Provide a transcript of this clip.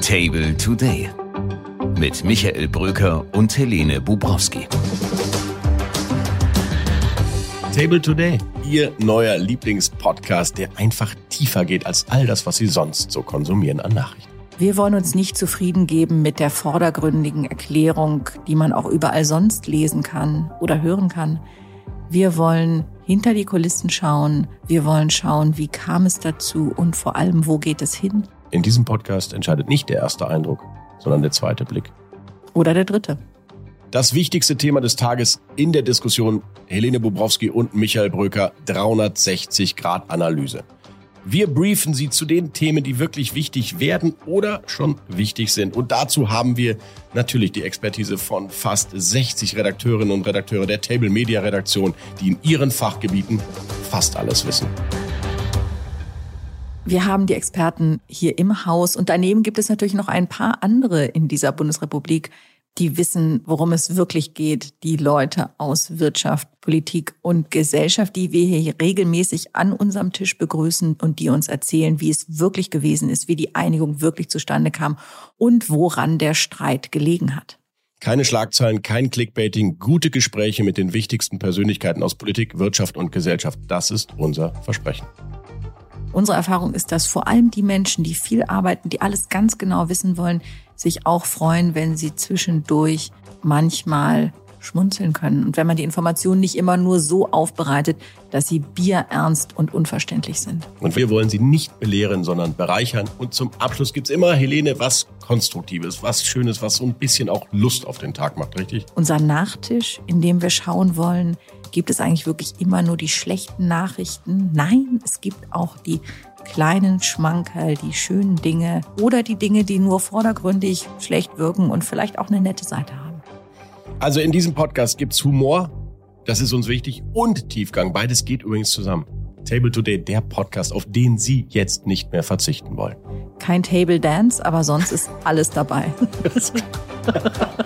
Table Today mit Michael Bröker und Helene Bubrowski. Table Today, Ihr neuer Lieblingspodcast, der einfach tiefer geht als all das, was Sie sonst so konsumieren an Nachrichten. Wir wollen uns nicht zufrieden geben mit der vordergründigen Erklärung, die man auch überall sonst lesen kann oder hören kann. Wir wollen hinter die Kulissen schauen. Wir wollen schauen, wie kam es dazu und vor allem, wo geht es hin? In diesem Podcast entscheidet nicht der erste Eindruck, sondern der zweite Blick. Oder der dritte. Das wichtigste Thema des Tages in der Diskussion Helene Bubrowski und Michael Bröker 360 Grad Analyse. Wir briefen Sie zu den Themen, die wirklich wichtig werden oder schon wichtig sind. Und dazu haben wir natürlich die Expertise von fast 60 Redakteurinnen und Redakteure der Table Media Redaktion, die in ihren Fachgebieten fast alles wissen. Wir haben die Experten hier im Haus und daneben gibt es natürlich noch ein paar andere in dieser Bundesrepublik, die wissen, worum es wirklich geht, die Leute aus Wirtschaft, Politik und Gesellschaft, die wir hier regelmäßig an unserem Tisch begrüßen und die uns erzählen, wie es wirklich gewesen ist, wie die Einigung wirklich zustande kam und woran der Streit gelegen hat. Keine Schlagzeilen, kein Clickbaiting, gute Gespräche mit den wichtigsten Persönlichkeiten aus Politik, Wirtschaft und Gesellschaft. Das ist unser Versprechen. Unsere Erfahrung ist, dass vor allem die Menschen, die viel arbeiten, die alles ganz genau wissen wollen, sich auch freuen, wenn sie zwischendurch manchmal schmunzeln können und wenn man die Informationen nicht immer nur so aufbereitet, dass sie bierernst und unverständlich sind. Und wir wollen sie nicht belehren, sondern bereichern. Und zum Abschluss gibt's immer, Helene, was Konstruktives, was Schönes, was so ein bisschen auch Lust auf den Tag macht, richtig? Unser Nachtisch, in dem wir schauen wollen, gibt es eigentlich wirklich immer nur die schlechten Nachrichten? Nein, es gibt auch die kleinen Schmankerl, die schönen Dinge oder die Dinge, die nur vordergründig schlecht wirken und vielleicht auch eine nette Seite haben. Also in diesem Podcast gibt's Humor, das ist uns wichtig, und Tiefgang. Beides geht übrigens zusammen. Table Today, der Podcast, auf den Sie jetzt nicht mehr verzichten wollen. Kein Table Dance, aber sonst ist alles dabei.